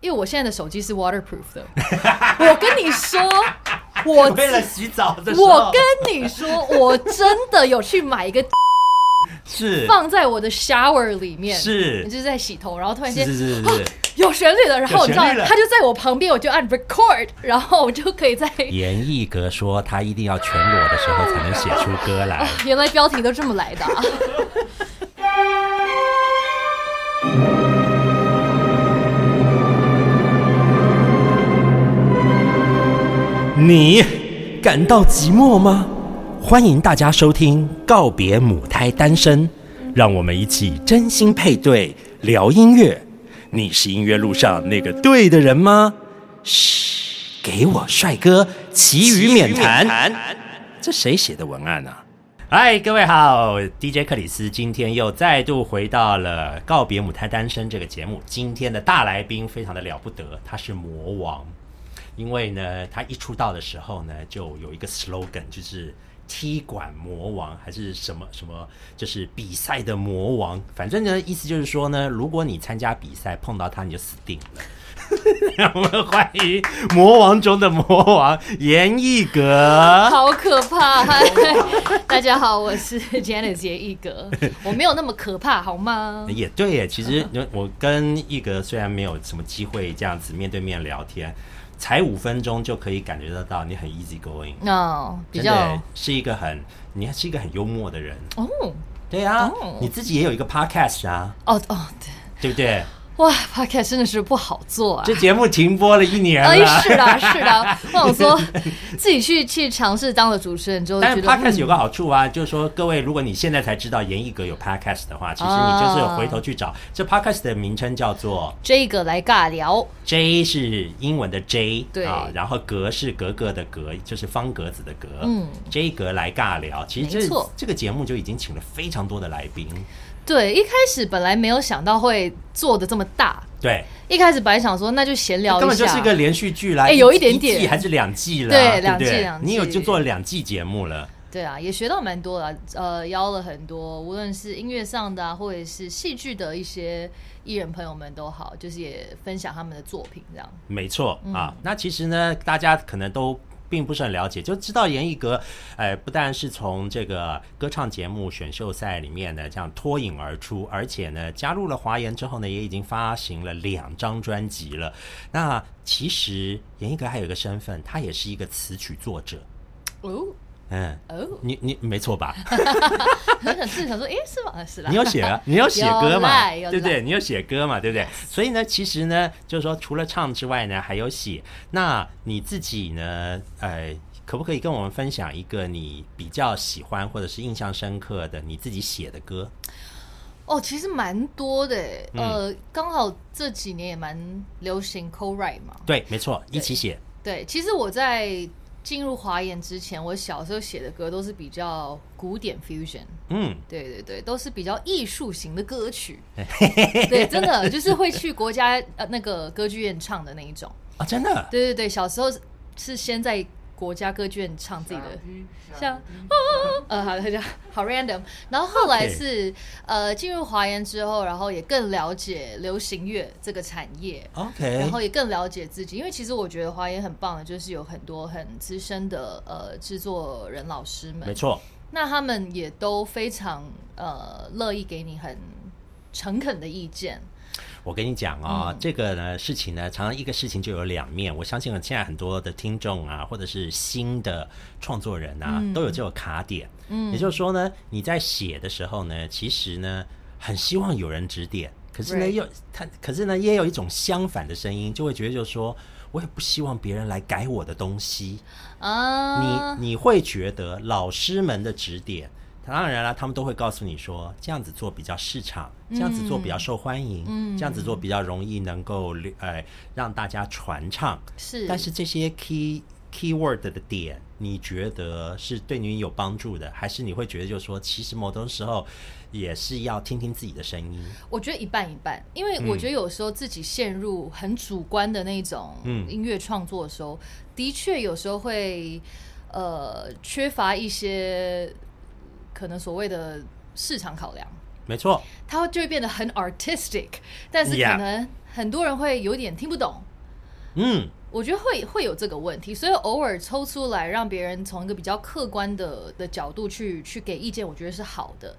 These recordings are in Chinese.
因为我现在的手机是 waterproof 的。我跟你说，我 为了洗澡的时候，我跟你说，我真的有去买一个 是放在我的 shower 里面，是就是在洗头，然后突然间是是是啊有旋律了，然后你知道有旋律了它就在我旁边，我就按 record，然后我就可以在。严艺格说他一定要全裸的时候才能写出歌来。原来标题都这么来的、啊。你感到寂寞吗？欢迎大家收听《告别母胎单身》，让我们一起真心配对聊音乐。你是音乐路上那个对的人吗？嘘，给我帅哥，其余免谈。这谁写的文案啊？嗨，各位好，DJ 克里斯今天又再度回到了《告别母胎单身》这个节目。今天的大来宾非常的了不得，他是魔王。因为呢，他一出道的时候呢，就有一个 slogan，就是踢馆魔王还是什么什么，就是比赛的魔王。反正呢，意思就是说呢，如果你参加比赛碰到他，你就死定了。让 我们欢迎魔王中的魔王严艺格。好可怕！大家好，我是 Janice 严艺格，我没有那么可怕，好吗？也对耶，其实 我跟艺格虽然没有什么机会这样子面对面聊天，才五分钟就可以感觉得到你很 easy going。哦，比真的较是一个很，你还是一个很幽默的人。哦对啊，哦你自己也有一个 podcast 啊，哦哦，对，对不对？哇，Podcast 真的是不好做啊。这节目停播了一年哎，是的，是的。我想说，自己去去尝试当了主持人之后，但是 podcast 嗯有个好处啊，就是说各位，如果你现在才知道严艺格有 podcast 的话，其实你就是有回头去找。这 podcast 的名称叫做这个来尬聊，J 是英文的 J，对啊，然后格是格格的格，就是方格子的格。嗯，J 格来尬聊，其实这这个节目就已经请了非常多的来宾。对，一开始本来没有想到会做的这么大，对，一开始本来想说那就闲聊一下，根本就是一个连续剧啦，哎有一点点季还是两季了啊，对两季两季你有就做了两季节目了，对啊，也学到蛮多的，呃，邀了很多，无论是音乐上的、啊，或者是戏剧的一些艺人朋友们都好，就是也分享他们的作品，这样。没错嗯啊。那其实呢，大家可能都。并不是很了解，就知道严艺格，呃，不但是从这个歌唱节目选秀赛里面呢这样脱颖而出，而且呢加入了华研之后呢，也已经发行了两张专辑了。那其实严艺格还有一个身份，他也是一个词曲作者。哦嗯，哦，你你没错吧？很想是想说，哎，是吗？是啦，你有写啊，你有写歌有嘛对不对？你有写歌嘛，对不对？所以呢，其实呢，就是说除了唱之外呢，还有写。那你自己呢，呃，可不可以跟我们分享一个你比较喜欢或者是印象深刻的你自己写的歌？哦，其实蛮多的呃，刚好这几年也蛮流行 co-write 嘛。对，没错，一起写。对，其实我在进入华研之前，我小时候写的歌都是比较古典 fusion。嗯，对对对，都是比较艺术型的歌曲。对，真的就是会去国家呃那个歌剧院唱的那一种。啊，真的，对对对，小时候是是先在国家歌剧院唱自己的，像啊呃好，他就好 random。然后后来是呃进入华研之后，然后也更了解流行乐这个产业。OK，然后也更了解自己，因为其实我觉得华研很棒的，就是有很多很资深的呃制作人老师们，没错，那他们也都非常呃乐意给你很诚恳的意见。我跟你讲啊、这个呢事情呢，常常一个事情就有两面。我相信现在很多的听众啊，或者是新的创作人啊，都有这种卡点。嗯，也就是说呢，你在写的时候呢，其实呢，很希望有人指点，可是呢又他，可是呢也有一种相反的声音，就会觉得就是说。我也不希望别人来改我的东西，啊，你你会觉得老师们的指点，当然了，他们都会告诉你说，这样子做比较市场，这样子做比较受欢迎，嗯这样子做比较容易能够呃让大家传唱。是，但是这些 key keyword 的点，你觉得是对你有帮助的，还是你会觉得就是说，其实某种时候也是要听听自己的声音？我觉得一半一半，因为我觉得有时候自己陷入很主观的那种嗯音乐创作的时候，的确有时候会呃缺乏一些可能所谓的市场考量。没错，它就会变得很 artistic，但是可能很多人会有点听不懂。嗯，我觉得会会有这个问题，所以偶尔抽出来让别人从一个比较客观的的角度去去给意见，我觉得是好的。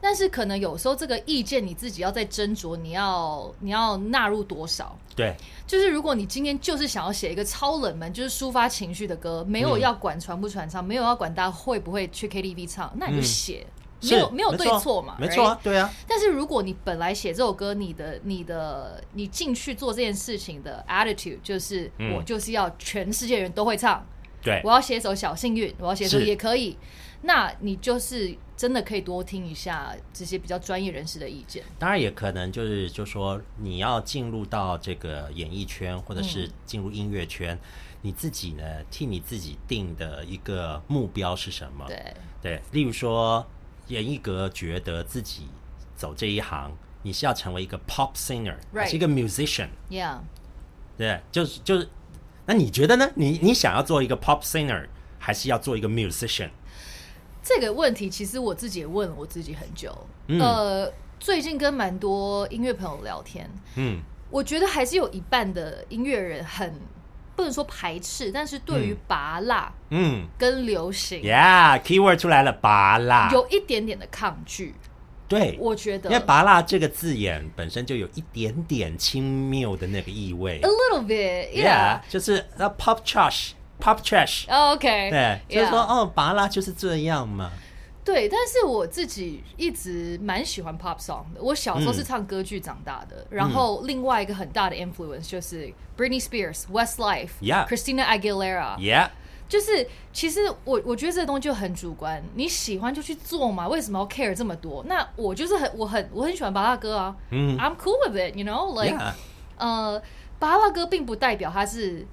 但是可能有时候这个意见你自己要再斟酌，你要你要纳入多少？对，就是如果你今天就是想要写一个超冷门，就是抒发情绪的歌，没有嗯要管传不传唱，没有要管大家会不会去 KTV 唱，那你就嗯写，是没有没有对错错嘛，没错？啊，对啊，但是如果你本来写这首歌，你的、你的、你进去做这件事情的 attitude 就是，嗯我就是要全世界人都会唱，对我要写一首小幸运，我要写一首也可以。那你就是真的可以多听一下这些比较专业人士的意见。当然也可能就是就说你要进入到这个演艺圈，或者是进入音乐圈，你自己呢替你自己定的一个目标是什么？对，对，例如说严艺格觉得自己走这一行，你是要成为一个 pop singer，是一个 musician？Yeah，对，就是就是，那你觉得呢？你你想要做一个 pop singer，还是要做一个 musician？这个问题其实我自己也问了我自己很久。嗯呃，最近跟蛮多音乐朋友聊天，嗯，我觉得还是有一半的音乐人很不能说排斥，但是对于嗯拔辣嗯跟流行，Yeah，keyword 出来了，拔辣。有一点点的抗拒。对，我觉得因为“拔辣”这个字眼本身就有一点点轻蔑的那个意味 a。little bit, yeah. 就是那 pop trash，pop trash。OK，对，就是说哦，拔拉就是这样嘛。对，但是我自己一直蛮喜欢 pop song 的。我小时候是嗯唱歌剧长大的，然后另外一个很大的 influence 就是 Britney Spears、Westlife、Yeah Christina Aguilera。Yeah，就是其实我我觉得这个东西就很主观，你喜欢就去做嘛，为什么要 care 这么多？那我就是很我很我很喜欢巴拉歌啊，嗯，I'm cool with it，you know，like、Yeah，呃，巴拉歌并不代表它是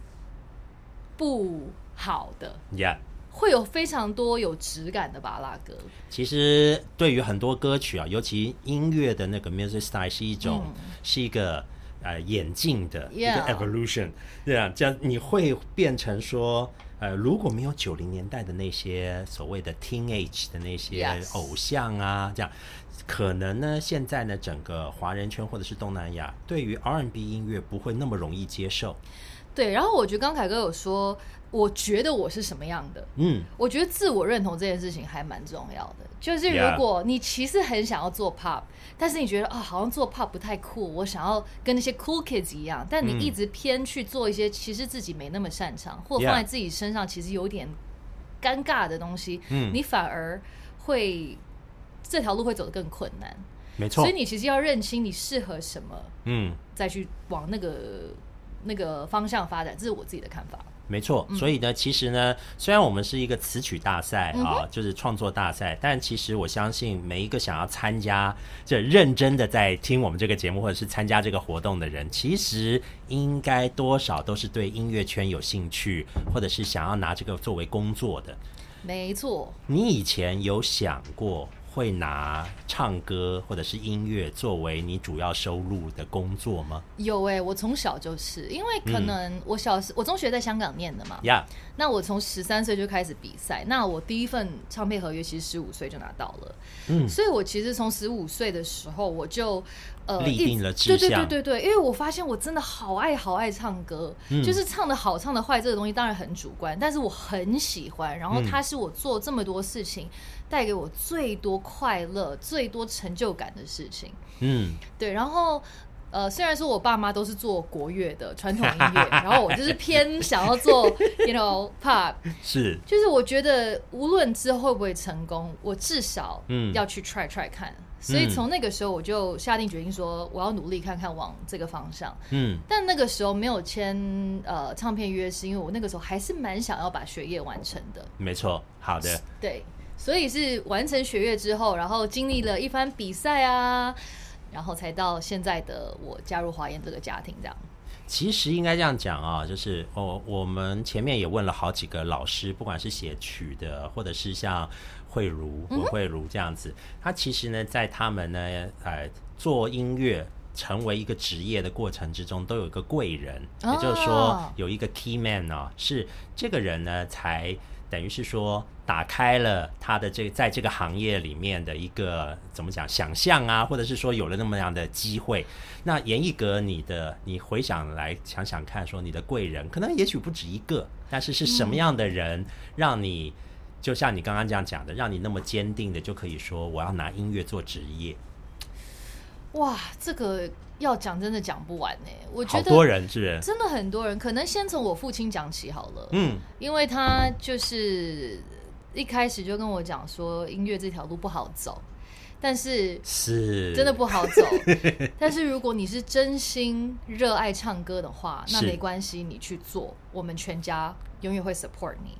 不好的，Yeah。会有非常多有质感的巴拉歌。其实对于很多歌曲啊，尤其音乐的那个 music style 是一种、是一个呃演进的一个 evolution，对啊，这样你会变成说。呃，如果没有九零年代的那些所谓的 teenage 的那些偶像啊这样可能呢，现在呢，整个华人圈或者是东南亚对于 R&B 音乐不会那么容易接受。对，然后我觉得刚凯哥有说，我觉得我是什么样的。嗯，我觉得自我认同这件事情还蛮重要的。就是如果你其实很想要做 pop，但是你觉得啊、好像做 pop 不太酷，我想要跟那些 cool kids 一样，但你嗯一直偏去做一些其实自己没那么擅长，或者放在自己身上其实有点尴尬的东西，嗯你反而会这条路会走得更困难。没错所以。你其实要认清你适合什么，嗯，再去往那个那个方向发展，这是我自己的看法。没错，所以呢，其实呢，虽然我们是一个词曲大赛嗯啊，就是创作大赛，但其实我相信每一个想要参加、这认真的在听我们这个节目或者是参加这个活动的人，其实应该多少都是对音乐圈有兴趣，或者是想要拿这个作为工作的。没错，你以前有想过会拿唱歌或者是音乐作为你主要收入的工作吗？有哎、我从小就是，因为可能我小时我中学在香港念的嘛，呀、那我从十三岁就开始比赛，那我第一份唱片合约其实十五岁就拿到了，嗯。所以我其实从十五岁的时候我就呃立定了志对对对对对，因为我发现我真的好爱好爱唱歌，嗯。就是唱的好唱的坏这个东西当然很主观，但是我很喜欢，然后嗯。它是我做这么多事情带给我最多快乐、最多成就感的事情。嗯，对，然后呃，虽然说我爸妈都是做国乐的传统音乐，然后我就是偏想要做，you know pop，是，就是我觉得无论之后会不会成功，我至少嗯要去 try try 看。所以从那个时候我就下定决心说，我要努力看看往这个方向。嗯但那个时候没有签呃唱片约，是因为我那个时候还是蛮想要把学业完成的。没错，好的。对，所以是完成学业之后，然后经历了一番比赛啊，然后才到现在的我加入华研这个家庭这样。其实应该这样讲啊，就是哦，我们前面也问了好几个老师，不管是写曲的，或者是像慧茹、嗯文慧茹这样子，他其实呢，在他们呢，呃，做音乐成为一个职业的过程之中，都有一个贵人，哦也就是说有一个 key man 呢、是这个人呢才等于是说打开了他的这在这个行业里面的一个怎么讲想象啊，或者是说有了那么样的机会。那严艺格，你的你回想来想想看，说你的贵人可能也许不止一个，但是是什么样的人让你？就像你刚刚这样讲的，让你那么坚定的就可以说我要拿音乐做职业，哇，这个要讲真的讲不完呢。我觉得多人？真的很多人，可能先从我父亲讲起好了。嗯，因为他就是一开始就跟我讲说，音乐这条路不好走，但是是真的不好走。但是如果你是真心热爱唱歌的话，那没关系，你去做，我们全家永远会 support 你。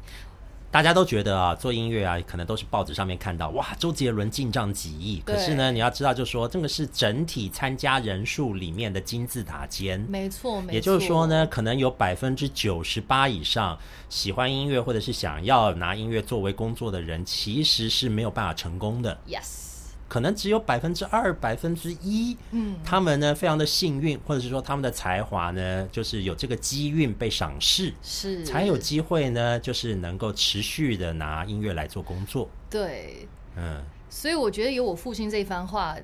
大家都觉得啊，做音乐啊，可能都是报纸上面看到，哇，周杰伦进账几亿。可是呢，你要知道，就说这个是整体参加人数里面的金字塔尖。没错，没错。也就是说呢，，可能有百分之九十八以上喜欢音乐或者是想要拿音乐作为工作的人，其实是没有办法成功的。yes，可能只有百分之二、百分之一，嗯，他们呢非常的幸运，或者是说他们的才华呢，就是有这个机运被赏识，是才有机会呢，就是能够持续的拿音乐来做工作。对。嗯，所以我觉得有我父亲这一番话，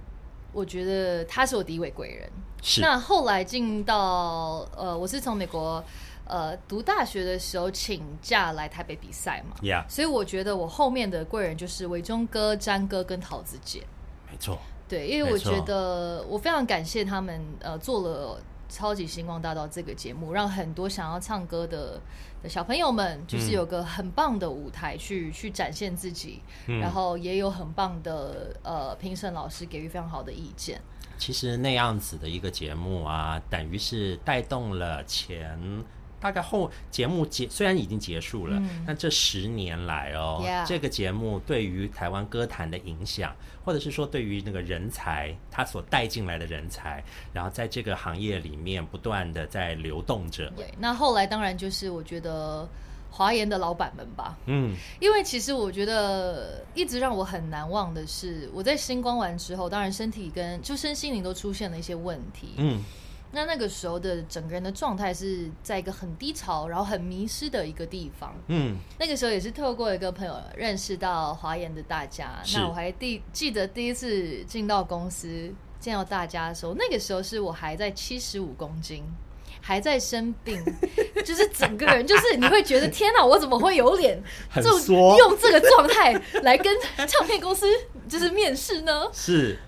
我觉得他是我第一位贵人。是那后来进到呃，我是从美国呃读大学的时候请假来台北比赛嘛，，Yeah，所以我觉得我后面的贵人就是伟忠哥、詹哥跟桃子姐。没错，对，因为我觉得我非常感谢他们呃做了。超级星光大道这个节目，让很多想要唱歌的的小朋友们，就是嗯有个很棒的舞台去、去展现自己，嗯然后也有很棒的呃评审老师给予非常好的意见。其实那样子的一个节目啊，等于是带动了前大概后节目结虽然已经结束了，嗯。但这十年来哦这个节目对于台湾歌坛的影响，或者是说对于那个人才他所带进来的人才，然后在这个行业里面不断的在流动着。对，那后来当然就是我觉得华研的老板们吧，嗯，因为其实我觉得一直让我很难忘的是，我在星光完之后，当然身体跟就身心灵都出现了一些问题。嗯，那那个时候的整个人的状态是在一个很低潮，然后很迷失的一个地方。嗯，那个时候也是透过一个朋友认识到华研的大家。那我还第记得第一次进到公司见到大家的时候，那个时候是我还在七十五公斤。还在生病，就是整个人 就是你会觉得天哪，我怎么会有脸很就用这个状态来跟唱片公司就是面试呢？是，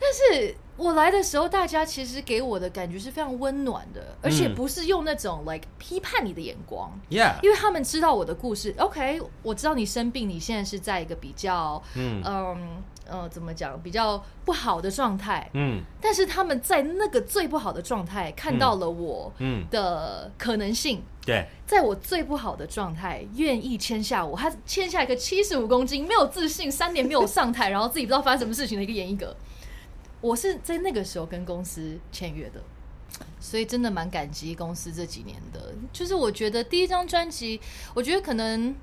但是我来的时候，大家其实给我的感觉是非常温暖的，而且嗯不是用那种 like 批判你的眼光，Yeah，因为他们知道我的故事。OK，我知道你生病，你现在是在一个比较嗯。嗯呃怎么讲比较不好的状态，嗯。但是他们在那个最不好的状态看到了我嗯，的可能性。对，在我最不好的状态，愿意签下我，他签下一个七十五公斤、没有自信、三年没有上台，然后自己不知道发生什么事情的一个演艺哥。我是在那个时候跟公司签约的，所以真的蛮感激公司这几年的。就是我觉得第一张专辑，我觉得可能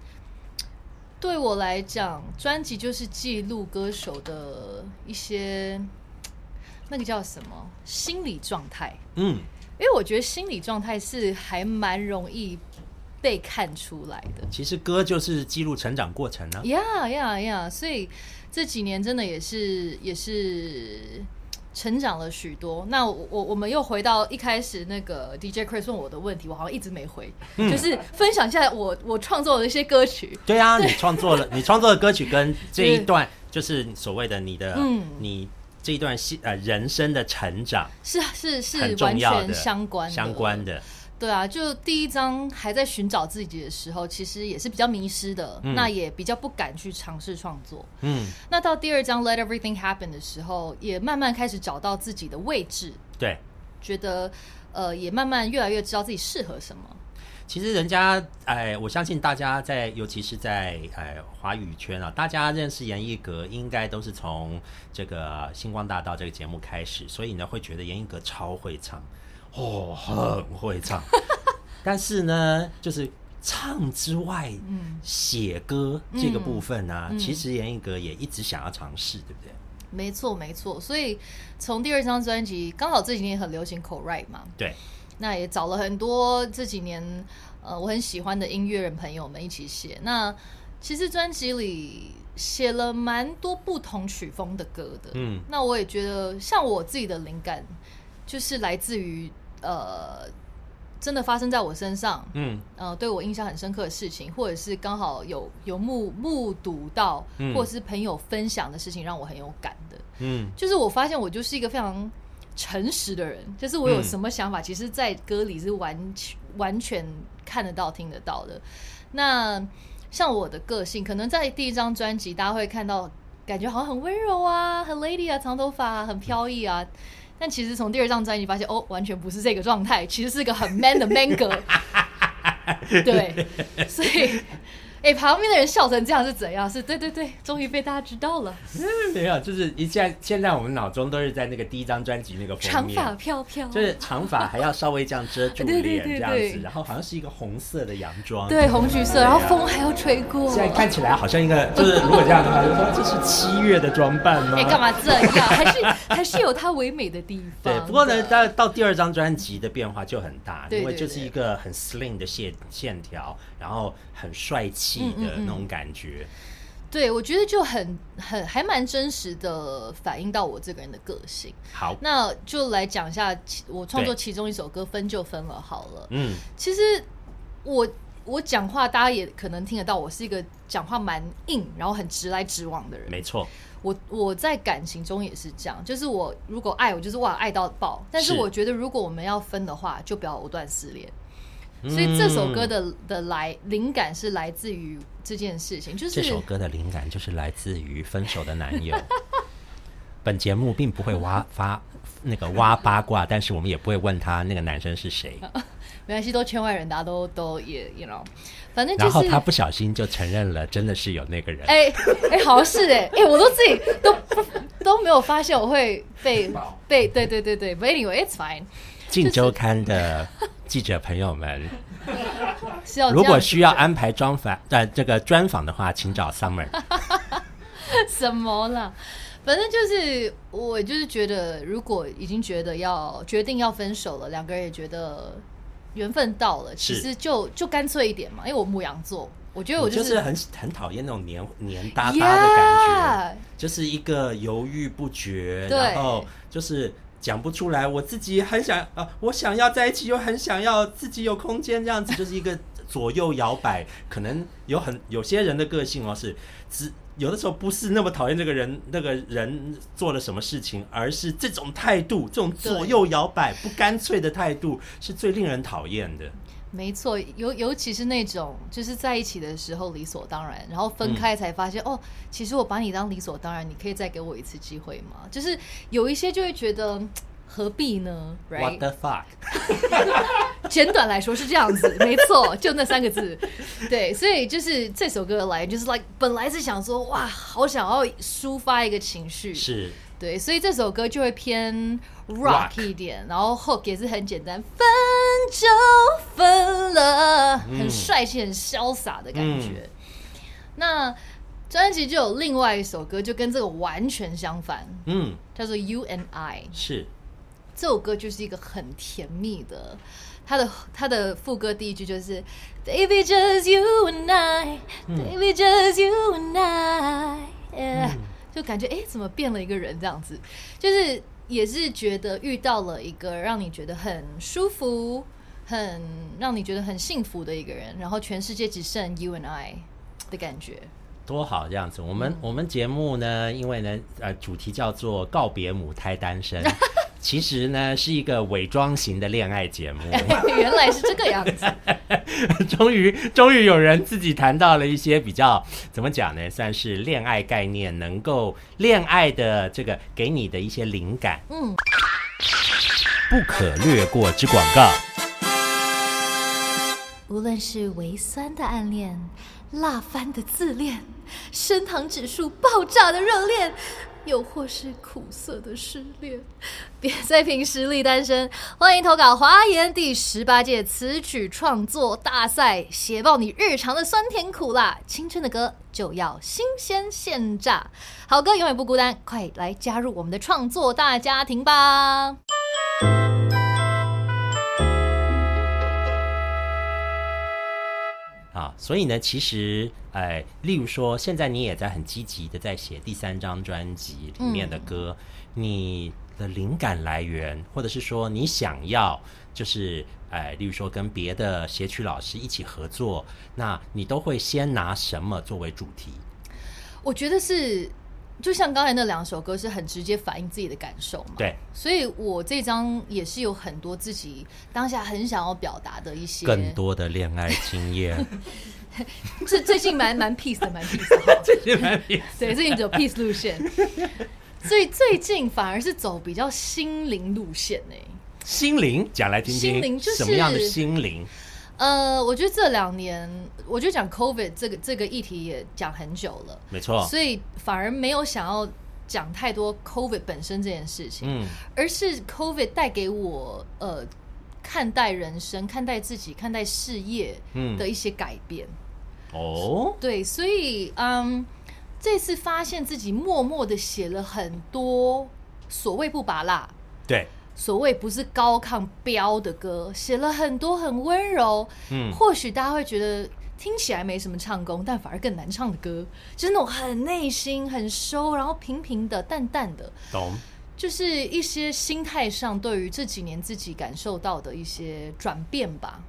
对我来讲，专辑就是记录歌手的一些那个叫什么心理状态。嗯，因为我觉得心理状态是还蛮容易被看出来的。其实歌就是记录成长过程啊。呀呀呀！所以这几年真的也是也是成长了许多。那我我我们又回到一开始那个 DJ Chris 问我的问题，我好像一直没回，嗯就是分享一下我我创作的一些歌曲。对啊，你创作了，你创作的歌曲跟这一段就是所谓的你的，嗯你这一段戏呃人生的成长是是是完全相关的，相关的，对啊，就第一章还在寻找自己的时候，其实也是比较迷失的，嗯那也比较不敢去尝试创作。嗯，那到第二章 Let Everything Happen 的时候，也慢慢开始找到自己的位置，对。觉得呃，也慢慢越来越知道自己适合什么。其实人家，哎，我相信大家在，尤其是在哎华语圈啊，大家认识严艺格，应该都是从这个星光大道这个节目开始，所以呢，会觉得严艺格超会唱，哦，很会唱。但是呢，就是唱之外，嗯，写歌这个部分呢、嗯其实严艺格也一直想要尝试，对不对？没错没错。所以从第二张专辑，刚好这几年很流行 co-write 嘛，对，那也找了很多这几年呃我很喜欢的音乐人朋友们一起写。那其实专辑里写了蛮多不同曲风的歌的，嗯那我也觉得像我自己的灵感就是来自于呃真的发生在我身上，嗯呃，对我印象很深刻的事情，或者是刚好有有目目睹到，嗯或者是朋友分享的事情，让我很有感的。嗯就是我发现我就是一个非常诚实的人，就是我有嗯什么想法，其实在歌里是完全完全看得到、听得到的。那像我的个性，可能在第一张专辑，大家会看到，感觉好像很温柔啊，很 lady 啊，长头发、啊，很飘逸啊。但其实从第二张专辑发现，哦，完全不是这个状态，其实是个很 man 的 man 哥。对，所以，哎、旁边的人笑成这样是怎样？是对对对，终于被大家知道了，没有，就是一下现在我们脑中都是在那个第一张专辑那个封长，发飘飘，就是长发还要稍微这样遮住脸 这样子，然后好像是一个红色的洋装，对，红橘色，然后风还要吹过。现在看起来好像一个，就是如果这样的话，就说这是七月的装扮吗？哎，干嘛这样？还是 还是有它唯美的地方。对，不过呢，到到第二张专辑的变化就很大，因为就是一个很 slim 的线线条，然后很帅气的那种感觉。对我觉得就很很还蛮真实的反映到我这个人的个性。好，那就来讲一下其我创作其中一首歌《分就分了》好了。嗯，其实我我讲话，大家也可能听得到，我是一个讲话蛮硬，然后很直来直往的人。没错，我我在感情中也是这样，就是我如果爱，我就是哇爱到爆。但是是我觉得如果我们要分的话，就不要藕断丝连。所以这首歌嗯的的来灵感是来自于这件事情，就是这首歌的灵感就是来自于分手的男友。本节目并不会挖 发那个挖八卦，但是我们也不会问他那个男生是谁。没关系，都圈外人，大家都都也 you know，反正就然后是他不小心就承认了，真的是有那个人。哎哎、好像是哎、哎、我都自己都不都没有发现我会被被对对对对，But anyway it's fine，镜周刊的记者朋友们，如果需要安排专访呃这个专访的话，请找 Summer。什么啦？反正就是我就是觉得，如果已经觉得要决定要分手了，两个人也觉得缘分到了，其是实就就干脆一点嘛。因为我牧羊座，我觉得我就是很很讨厌那种黏黏哒哒的感觉，就是一个犹豫不决，然后就是讲不出来。我自己很想啊，我想要在一起，又很想要自己有空间，这样子 就是一个左右摇摆。可能有很有些人的个性哦，是只有的时候不是那么讨厌这个人，那个人做了什么事情，而是这种态度，这种左右摇摆、不干脆的态度，是最令人讨厌的。没错，尤尤其是那种就是在一起的时候理所当然，然后分开才发现、哦，其实我把你当理所当然，你可以再给我一次机会吗？就是有一些就会觉得何必呢 What？Right？the fuck？简短来说是这样子，没错，就那三个字。对，所以就是这首歌来，就是 like 本来是想说哇，好想要抒发一个情绪，是对，所以这首歌就会偏 Rock 一点，然后 hook 也是很简单，分就分了，很帅气、很潇洒的感觉。那专辑就有另外一首歌，就跟这个完全相反，嗯，叫做《You and I》。是。这首歌就是一个很甜蜜的，他的他的副歌第一句就是 Baby just you and I, Baby just you and I，、yeah, 就感觉哎怎么变了一个人这样子，就是也是觉得遇到了一个让你觉得很舒服、很让你觉得很幸福的一个人，然后全世界只剩 you and I 的感觉。多好这样子。我们、嗯我们节目呢，因为呢，呃，主题叫做告别母胎单身，其实呢是一个伪装型的恋爱节目。原来是这个样子，终于，终于有人自己谈到了一些比较怎么讲呢，算是恋爱概念，能够恋爱的这个给你的一些灵感。嗯，不可略过之广告。无论是微酸的暗恋、辣翻的自恋、升糖指数爆炸的热恋，又或是苦涩的失恋，别再凭实力单身。欢迎投稿华研第十八届词曲创作大赛，写爆你日常的酸甜苦辣。青春的歌就要新鲜现榨，好歌永远不孤单，快来加入我们的创作大家庭吧！啊，所以呢，其实，哎，例如说，现在你也在很积极的在写第三张专辑里面的歌，你的灵感来源，或者是说你想要，就是，哎，例如说跟别的写曲老师一起合作，那你都会先拿什么作为主题？我觉得是，就像刚才那两首歌，是很直接反映自己的感受嘛。对，所以我这张也是有很多自己当下很想要表达的一些。更多的恋爱经验，是最近蛮蛮 peace 的，蛮 peace 的。最近蛮 peace，对，最近走 peace 路线。所以最近反而是走比较心灵路线呢、心灵，讲来听听，心灵就是什么样的心灵？呃，我觉得这两年，我就讲 COVID 这个这个议题也讲很久了，没错，所以反而没有想要讲太多 COVID 本身这件事情。嗯，而是 COVID 带给我呃看待人生、看待自己、看待事业嗯。的一些改变。哦，对，所以嗯，这次发现自己默默的写了很多所谓不拔辣。对，所谓不是高亢飙的歌，写了很多很温柔，嗯。或许大家会觉得听起来没什么唱功，但反而更难唱的歌，就是那种很内心、很收，然后平平的、淡淡的，懂。就是一些心态上对于这几年自己感受到的一些转变吧。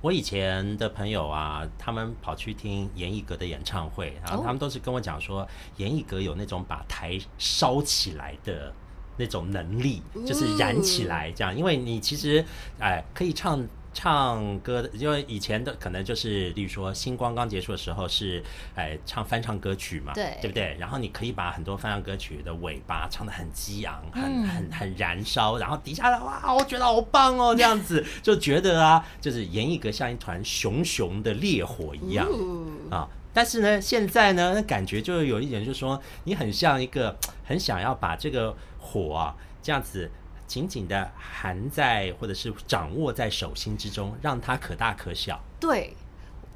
我以前的朋友啊，他们跑去听严艺格的演唱会，然后哦他们都是跟我讲说，严艺格有那种把台烧起来的那种能力，就是燃起来这样。因为你其实哎可以唱唱歌的，因为以前的可能就是，例如说星光刚结束的时候是哎唱翻唱歌曲嘛，对对不对？然后你可以把很多翻唱歌曲的尾巴唱的很激昂，很嗯很很燃烧，然后底下的哇，我觉得好棒哦，这样子就觉得啊，就是演艺格像一团熊熊的烈火一样哦啊。但是呢，现在呢，感觉就有一点，就是说你很像一个很想要把这个火啊，这样子紧紧的含在或者是掌握在手心之中，让它可大可小。对。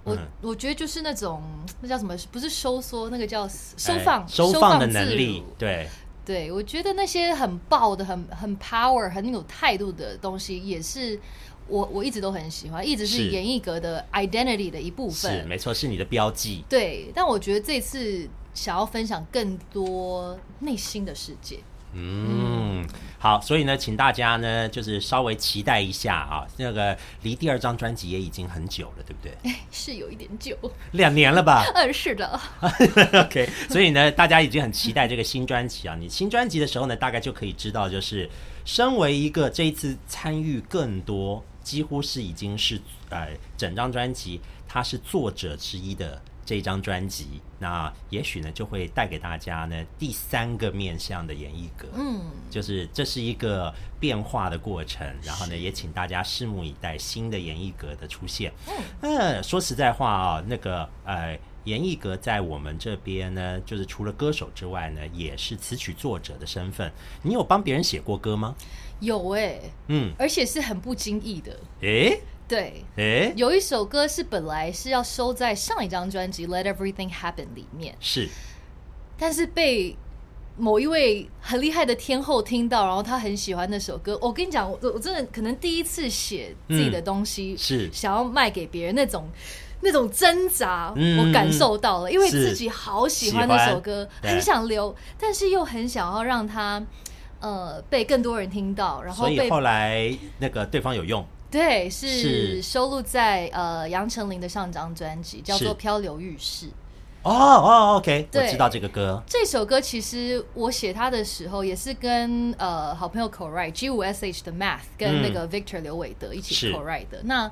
我、嗯我觉得就是那种 那叫什么？不是收缩，那个叫收哎放、收放的能力，对，对，我觉得那些很爆的、很很 power、很有态度的东西，也是我我一直都很喜欢，一直是是演艺格的 identity 的一部分是。没错，是你的标记。对，但我觉得这次想要分享更多内心的世界。嗯，好，所以呢，请大家呢，就是稍微期待一下啊，那个离第二张专辑也已经很久了，对不对？是有一点久，两年了吧 嗯，是的？OK，所以呢，大家已经很期待这个新专辑啊。你新专辑的时候呢，大概就可以知道，就是身为一个这一次参与更多，几乎是已经是呃整张专辑它是作者之一的这一张专辑，那也许呢就会带给大家呢第三个面向的演绎格。嗯，就是这是一个变化的过程，然后呢，也请大家拭目以待新的演艺格的出现。嗯，说实在话啊，那个呃，演艺格在我们这边呢，就是除了歌手之外呢，也是词曲作者的身份。你有帮别人写过歌吗？有哎、嗯，而且是很不经意的。诶对，诶，有一首歌是本来是要收在上一张专辑《Let Everything Happen》里面，是。但是被某一位很厉害的天后听到，然后他很喜欢那首歌。我跟你讲，我我真的可能第一次写自己的东西，嗯是。想要卖给别人那种。那种挣扎，嗯我感受到了，因为自己好喜欢那首歌，很想留，但是又很想要让它，呃，被更多人听到，然后被所以后来那个对方有用，对，是是。收录在呃杨丞琳的上张专辑，叫做《漂流浴室》。哦哦，OK，我对知道这个歌，这首歌其实我写它的时候，也是跟呃好朋友 co-write G 五 SH 的 Math 跟那个 Victor 刘伟德一起嗯是。Co-write 的。那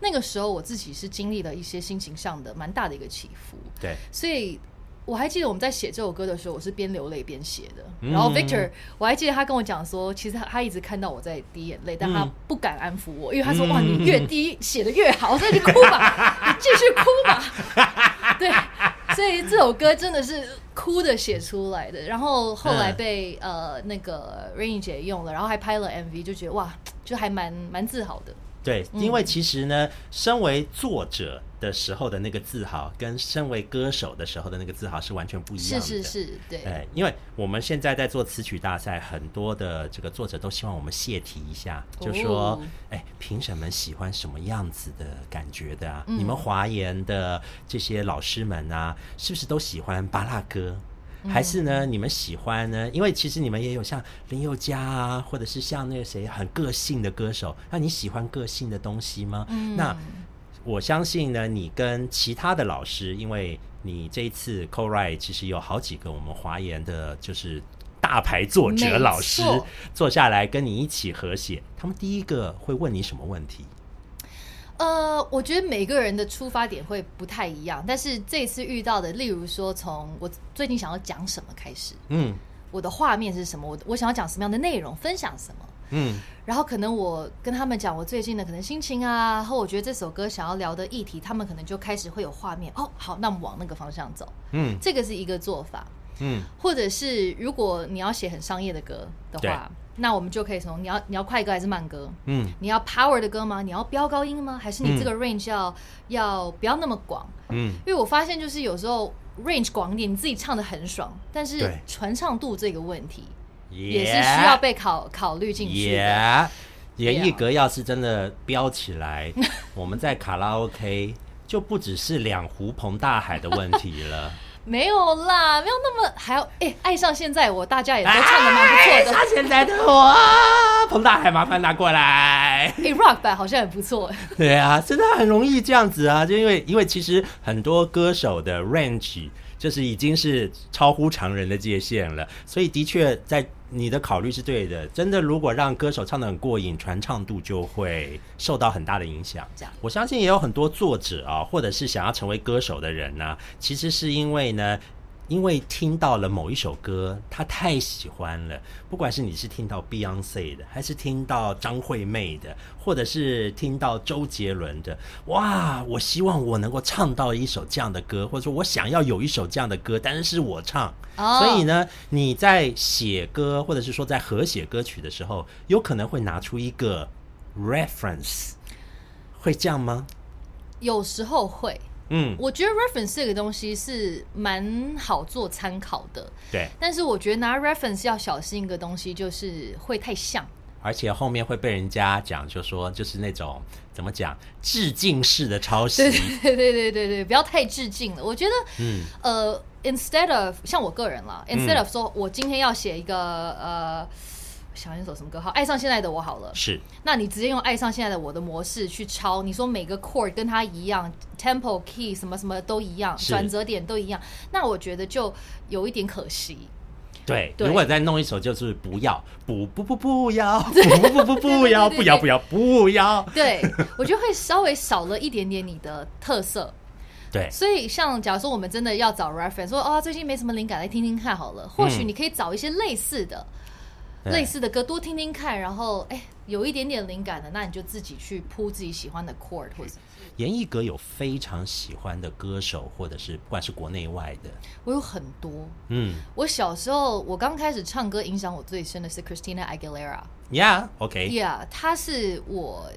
那个时候我自己是经历了一些心情上的蛮大的一个起伏，对，所以。我还记得我们在写这首歌的时候，我是边流泪边写的。嗯然后 Victor，我还记得他跟我讲说，其实他他一直看到我在滴眼泪，但他嗯不敢安抚我，因为他说：“哇，嗯你越滴写的越好，所以你哭吧，你继续哭吧。”对，所以这首歌真的是哭的写出来的，然后后来嗯被、呃那个 Rainy 姐用了，然后还拍了 MV，就觉得哇，就还蛮蛮自豪的。对，嗯因为其实呢，身为作者的时候的那个自豪，跟身为歌手的时候的那个自豪是完全不一样的。是是是，对，哎，因为我们现在在做词曲大赛，很多的这个作者都希望我们泄题一下，就说哦，哎，评审们喜欢什么样子的感觉的啊？嗯你们华研的这些老师们啊，是不是都喜欢巴拉歌？还是呢？你们喜欢呢？因为其实你们也有像林宥嘉啊，或者是像那个谁很个性的歌手。那你喜欢个性的东西吗？嗯那我相信呢，你跟其他的老师，因为你这一次 co write 其实有好几个我们华研的，就是大牌作者老师坐下来跟你一起合写。他们第一个会问你什么问题？呃，我觉得每个人的出发点会不太一样，但是这次遇到的，例如说从我最近想要讲什么开始，嗯我的画面是什么，我我想要讲什么样的内容，分享什么。嗯然后可能我跟他们讲我最近的可能心情啊，或我觉得这首歌想要聊的议题，他们可能就开始会有画面。哦，好，那我们往那个方向走，嗯这个是一个做法。嗯或者是如果你要写很商业的歌的话，那我们就可以从你要你要快歌还是慢歌，嗯你要 power 的歌吗？你要飙高音吗？还是你这个 range 要、要不要那么广？嗯，因为我发现就是有时候 range 广一点，你自己唱的很爽，但是传唱度这个问题也也是需要被考考虑进去的。耶。严艺格要是真的飙起来，我们在卡拉 OK 就不只是两湖澎大海的问题了。没有啦，没有那么还要哎、爱上现在我，大家也都唱的蛮不错的。他现在的我，彭大海，麻烦拿过来。哎、rock 版好像也不错。对啊，真的很容易这样子啊，就因为因为其实很多歌手的 range 就是已经是超乎常人的界限了，所以的确在你的考虑是对的。真的，如果让歌手唱得很过瘾，传唱度就会受到很大的影响这样。我相信也有很多作者啊，或者是想要成为歌手的人呢、其实是因为呢。因为听到了某一首歌，他太喜欢了。不管是你是听到 Beyonce 的，还是听到张惠妹的，或者是听到周杰伦的，哇！我希望我能够唱到一首这样的歌，或者说我想要有一首这样的歌，但是是我唱。哦所以呢，你在写歌，或者是说在合写歌曲的时候，有可能会拿出一个 reference，会这样吗？有时候会，嗯，我觉得 reference 这个东西是蛮好做参考的，对，但是我觉得拿 reference 要小心一个东西，就是会太像。而且后面会被人家讲，就说就是那种怎么讲致敬式的抄袭 对，对对对对对，不要太致敬了。我觉得，嗯呃，instead of 像我个人啦，instead of 说我今天要写一个呃，想一首什么歌好，爱上现在的我好了。是那你直接用爱上现在的我的模式去抄，你说每个 chord 跟它一样，tempo key 什么什么都一样，转折点都一样，那我觉得就有一点可惜。对。如果再弄一首，就是不要不不不不要 不不不不不要不要不要不要，对我觉得会稍微少了一点点你的特色。对所以，像假如说我们真的要找 reference，说哦最近没什么灵感，来听听看好了。或许你可以找一些类似的、对类似的歌多听听看，然后哎有一点点灵感的，那你就自己去铺自己喜欢的 chord 或者。严艺格有非常喜欢的歌手，或者是不管是国内外的，我有很多。嗯我小时候，我刚开始唱歌，影响我最深的是 Christina Aguilera。，Yeah，OK，、Yeah，她是我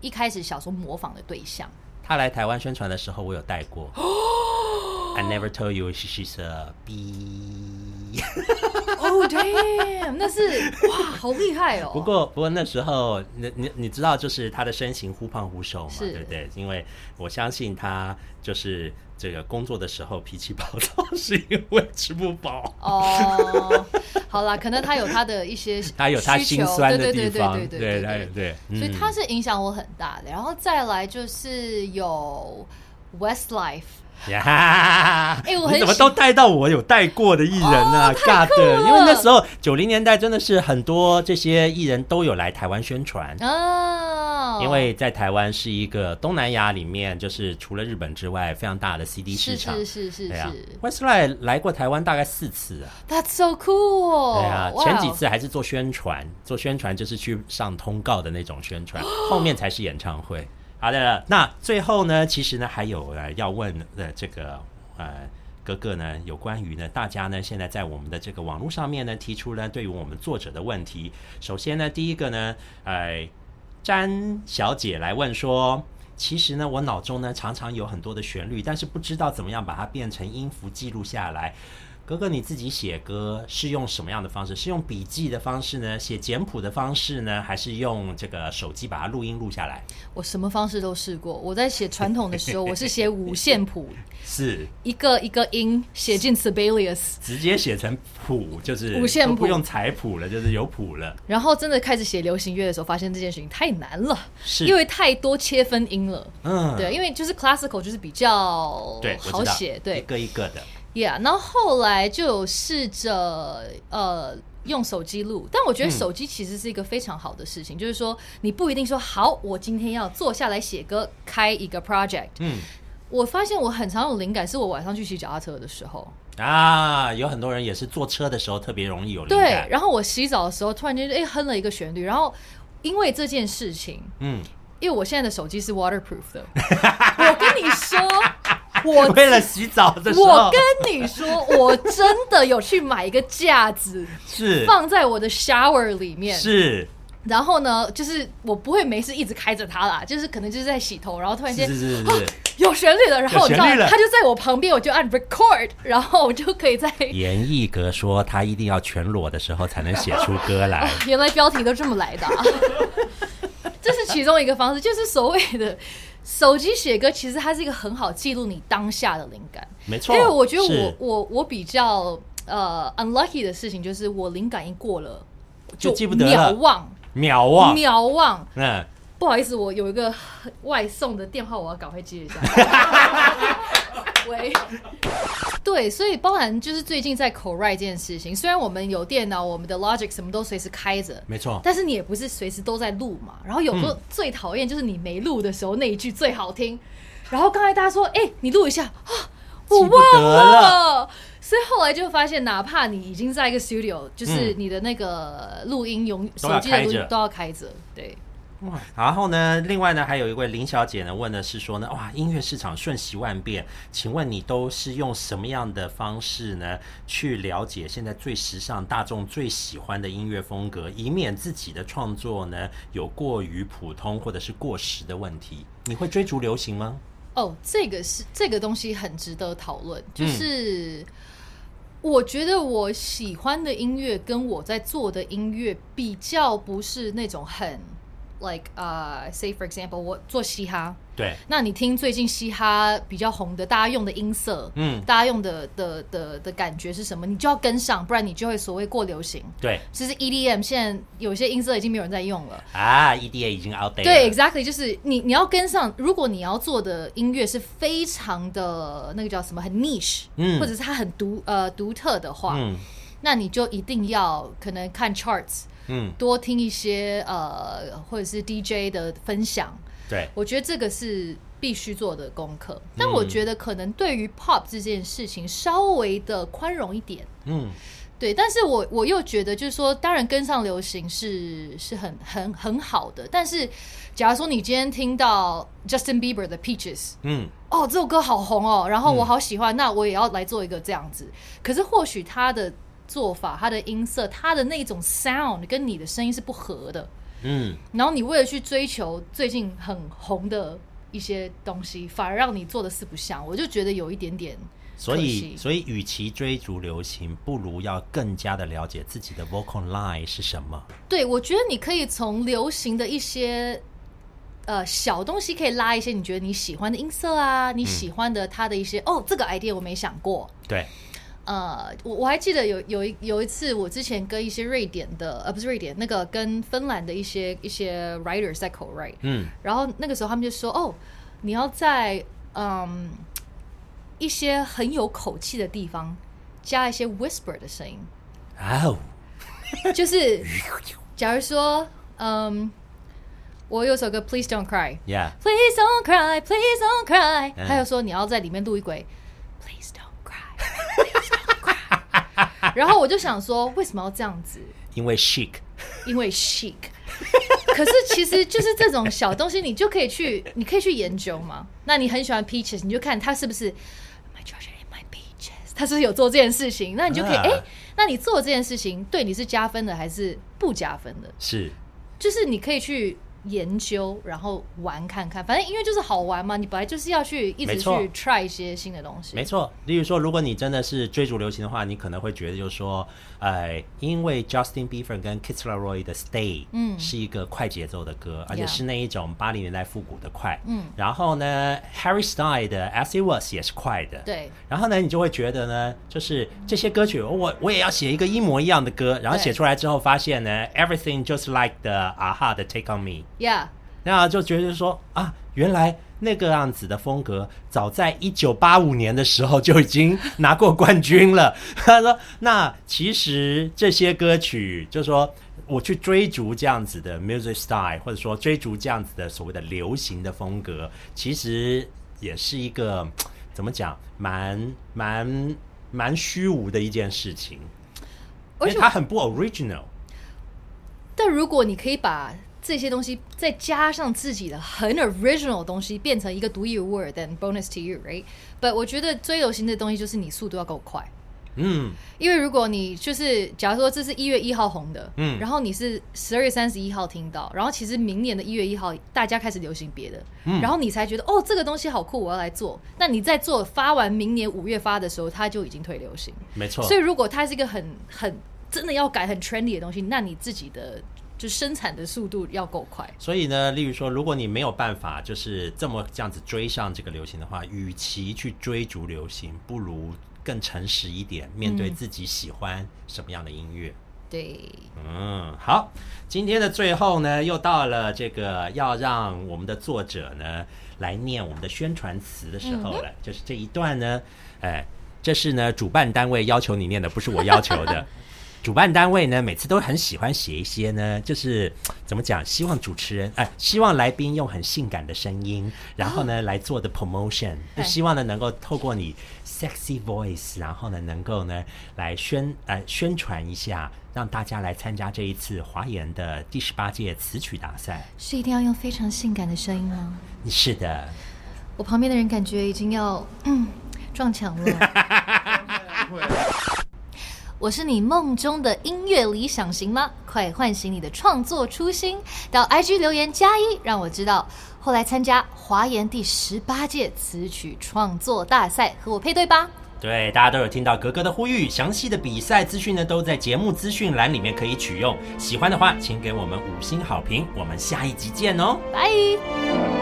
一开始小时候模仿的对象。他来台湾宣传的时候，我有带过。I never told you she's a bee。Oh damn！那是哇，好厉害哦。不过，不过那时候，你你你知道，就是他的身形忽胖忽瘦嘛，对不对？因为我相信他就是这个工作的时候脾气暴躁，是因为吃不饱。哦，好啦，可能他有他的一些 他有他心酸的对对地方，对对对对对，嗯所以他是影响我很大的。然后再来就是有 Westlife，呀，哎你怎么都带到我有带过的艺人啊？尬的，因为那时候九零年代真的是很多这些艺人都有来台湾宣传。哦，因为在台湾是一个东南亚里面，就是除了日本之外非常大的 CD 市是场。是是是对啊是，Westlife 来过台湾大概四次啊。，That's so cool。对啊，前几次还是做宣传，做宣传就是去上通告的那种宣传，后面才是演唱会。好的，那最后呢，其实呢还有呃要问的这个呃哥哥呢，有关于呢，大家呢现在在我们的这个网络上面呢提出了对于我们作者的问题。首先呢，第一个呢，呃，詹小姐来问说，其实呢，我脑中呢常常有很多的旋律，但是不知道怎么样把它变成音符记录下来。哥哥，你自己写歌是用什么样的方式？是用笔记的方式呢？写简谱的方式呢？还是用这个手机把它录音录下来？我什么方式都试过。我在写传统的时候，我是写五线谱，是一个一个音写进 Sibelius，直接写成谱，就是五线谱不用彩谱了，就是有谱了。然后真的开始写流行乐的时候，发现这件事情太难了，是因为太多切分音了。嗯，对，因为就是 classical 就是比较好写，对一对个一个的。，Yeah。然后后来就有试着呃用手机录，但我觉得手机其实是一个非常好的事情，就是说你不一定说好，我今天要坐下来写歌，开一个 project。嗯我发现我很常有灵感，是我晚上去骑脚踏车的时候，啊，有很多人也是坐车的时候特别容易有灵感对感。，然后我洗澡的时候突然间哎哼了一个旋律，然后因为这件事情，嗯，因为我现在的手机是 waterproof 的，我跟你说，我 为了洗澡的时候，我跟你说，我真的有去买一个架子 是。放在我的 shower 里面，是。然后呢，就是我不会没事一直开着它啦，就是可能就是在洗头，然后突然间是是是啊是，有旋律了，然后你知道有旋律了。它就在我旁边，我就按 record，然后我就可以在。严艺格说他一定要全裸的时候才能写出歌来。原来标题都这么来的、啊，这是其中一个方式，就是所谓的手机写歌，其实它是一个很好记录你当下的灵感。没错，因为我觉得我我我比较呃 unlucky 的事情就是我灵感一过了就记不得了秒忘秒忘，秒忘。嗯，不好意思，我有一个外送的电话，我要赶快接一下。喂，对，所以包含就是最近在口 write 这件事情，虽然我们有电脑，我们的 Logic 什么都随时开着，没错，但是你也不是随时都在录嘛。然后有时候最讨厌就是你没录的时候那一句最好听，然后刚才大家说，哎、你录一下啊，我记不得忘了。所以后来就发现，哪怕你已经在一个 studio，就是嗯你的那个录音用手机的录音都要开着，对。然后呢，另外呢，还有一位林小姐呢，问的是说呢，哇，音乐市场瞬息万变，请问你都是用什么样的方式呢，去了解现在最时尚、大众最喜欢的音乐风格，以免自己的创作呢有过于普通或者是过时的问题？你会追逐流行吗？哦，这个是这个东西很值得讨论，嗯就是。我觉得我喜欢的音乐跟我在做的音乐比较不是那种很，like 呃、s a y for example，我做嘻哈，对，那你听最近嘻哈比较红的，大家用的音色，嗯。大家用的的的的感觉是什么？你就要跟上，不然你就会所谓过流行。对。其实 EDM 现在有些音色已经没有人在用了，啊，EDA 已经 outdated 对了，，exactly，就是你你要跟上。如果你要做的音乐是非常的那个叫什么很 niche，嗯。或者是它很独呃独特的话，嗯。那你就一定要可能看 charts，嗯，多听一些呃或者是 DJ 的分享。对，我觉得这个是必须做的功课。嗯但我觉得可能对于 pop 这件事情稍微的宽容一点。嗯对，但是我我又觉得，就是说，当然跟上流行是是很很很好的。但是，假如说你今天听到 Justin Bieber 的 Peaches，嗯，哦，这首歌好红哦，然后我好喜欢，那我也要来做一个这样子。可是或许他的做法、他的音色、他的那种 sound 跟你的声音是不合的，嗯，然后你为了去追求最近很红的一些东西，反而让你做的四不像，我就觉得有一点点所以，所以，与其追逐流行，不如要更加的了解自己的 vocal line 是什么。对，我觉得你可以从流行的一些呃小东西，可以拉一些你觉得你喜欢的音色啊，你喜欢的它的一些、哦，这个 idea 我没想过。对，呃，我我还记得有有一有一次，我之前跟一些瑞典的呃不是瑞典那个跟芬兰的一些一些 writers 在口 write，嗯。然后那个时候他们就说哦，你要在嗯一些很有口气的地方加一些 whisper 的声音。哦，就是 假如说，嗯，我有首歌《Please Don't Cry》，Yeah，，Please don't cry, Please don't cry，、嗯。还有说你要在里面录一轨，Please don't cry, Please don't cry。然后我就想说，为什么要这样子？因为 chic，因为 chic。可是其实就是这种小东西，你就可以去，你可以去研究嘛。那你很喜欢 Peaches，你就看它是不是 My treasure in my peaches。他是不是有做这件事情，那你就可以啊哎、那你做这件事情对你是加分的还是不加分的？是就是你可以去研究，然后玩看看，反正音乐就是好玩嘛，你本来就是要去一直去 try 一些新的东西。没错，例如说，如果你真的是追逐流行的话，你可能会觉得就是说，呃，因为 Justin Bieber 跟 Kid Laroi 的 Stay，嗯。是一个快节奏的歌，而且是那一种八零年代复古的快，嗯，然后呢，Harry Styles 的 As It Was 也是快的，对，然后呢，你就会觉得呢，就是这些歌曲，我我也要写一个一模一样的歌，然后写出来之后，发现呢，Everything just like the Aha 的 Take on Me，，Yeah，那就觉得说啊，原来那个样子的风格，早在一九八五年的时候就已经拿过冠军了。他说，那其实这些歌曲，就说我去追逐这样子的 music style，或者说追逐这样子的所谓的流行的风格，其实也是一个怎么讲，蛮蛮蛮虚无的一件事情，而且因为它很不 original。但如果你可以把这些东西再加上自己的很 original 的东西，变成一个独一无二，then bonus to you，right？But 我觉得最流行的东西就是你速度要够快。嗯，因为如果你就是，假如说这是一月一号红的，嗯然后你是十二月三十一号听到，然后其实明年的一月一号大家开始流行别的，嗯然后你才觉得哦这个东西好酷，我要来做。那你在做发完明年五月发的时候，它就已经退流行。没错。所以如果它是一个很很真的要改很 trendy 的东西，那你自己的就生产的速度要够快。所以呢，例如说，如果你没有办法就是这么这样子追上这个流行的话，与其去追逐流行，不如更诚实一点，面对自己喜欢什么样的音乐。对，嗯，好，今天的最后呢，又到了这个要让我们的作者呢来念我们的宣传词的时候了，就是这一段呢，哎，这是呢主办单位要求你念的，不是我要求的。主办单位呢，每次都很喜欢写一些呢，就是怎么讲，希望主持人哎，希望来宾用很性感的声音，然后呢、来做的 promotion，就哎希望呢能够透过你 sexy voice，然后呢能够呢来宣呃宣传一下，让大家来参加这一次华研的第十八届词曲大赛。是一定要用非常性感的声音吗？是的，我旁边的人感觉已经要嗯撞墙了。我是你梦中的音乐理想型吗？快唤醒你的创作初心，到 IG 留言加一，让我知道。后来参加华研第十八届词曲创作大赛，和我配对吧。对，大家都有听到格格的呼吁，详细的比赛资讯呢都在节目资讯栏里面可以取用。喜欢的话，请给我们五星好评，我们下一集见哦。拜。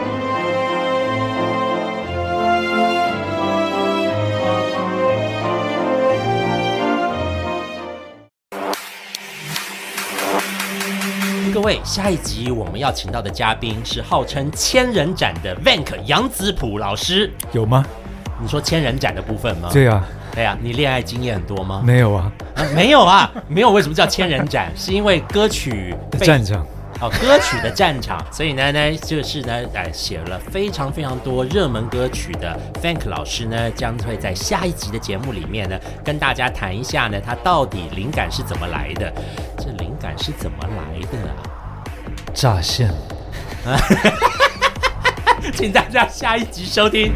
各位，下一集我们要请到的嘉宾是号称千人斩的 Vank 杨子普老师。有吗？你说千人斩的部分吗？对啊，对呀、你恋爱经验很多吗？没有啊，啊没有啊，没有。为什么叫千人斩？是因为歌曲的站长哦，歌曲的战场，所以呢呢，就是呢，呃，写了非常非常多热门歌曲的 Fank 老师呢，将会在下一集的节目里面呢，跟大家谈一下呢，他到底灵感是怎么来的？这灵感是怎么来的啊？炸线。请大家下一集收听。